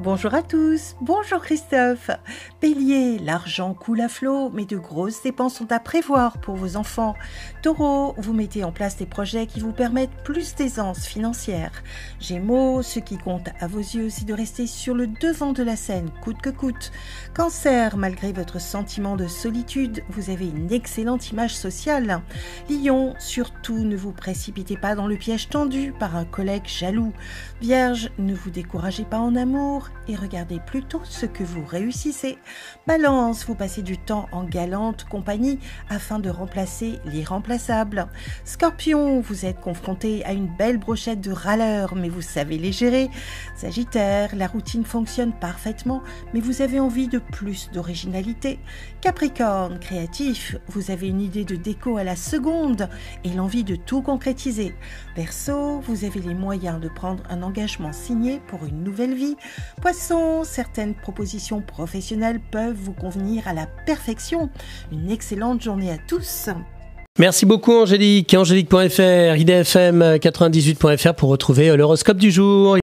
Bonjour à tous, bonjour Christophe. Bélier, l'argent coule à flot, mais de grosses dépenses sont à prévoir pour vos enfants. Taureau, vous mettez en place des projets qui vous permettent plus d'aisance financière. Gémeaux, ce qui compte à vos yeux, c'est de rester sur le devant de la scène, coûte que coûte. Cancer, malgré votre sentiment de solitude, vous avez une excellente image sociale. Lion, surtout ne vous précipitez pas dans le piège tendu par un collègue jaloux. Vierge, ne vous découragez pas en amour et regardez plutôt ce que vous réussissez. Balance, vous passez du temps en galante compagnie afin de remplacer l'irremplaçable. Scorpion, vous êtes confronté à une belle brochette de râleurs, mais vous savez les gérer. Sagittaire, la routine fonctionne parfaitement, mais vous avez envie de plus d'originalité. Capricorne, créatif, vous avez une idée de déco à la seconde et l'envie de tout concrétiser. Verseau, vous avez les moyens de prendre un engagement signé pour une nouvelle vie. Poisson, certaines propositions professionnelles peuvent vous convenir à la perfection. Une excellente journée à tous. Merci beaucoup Angélique. Angélique.fr, idfm98.fr pour retrouver l'horoscope du jour.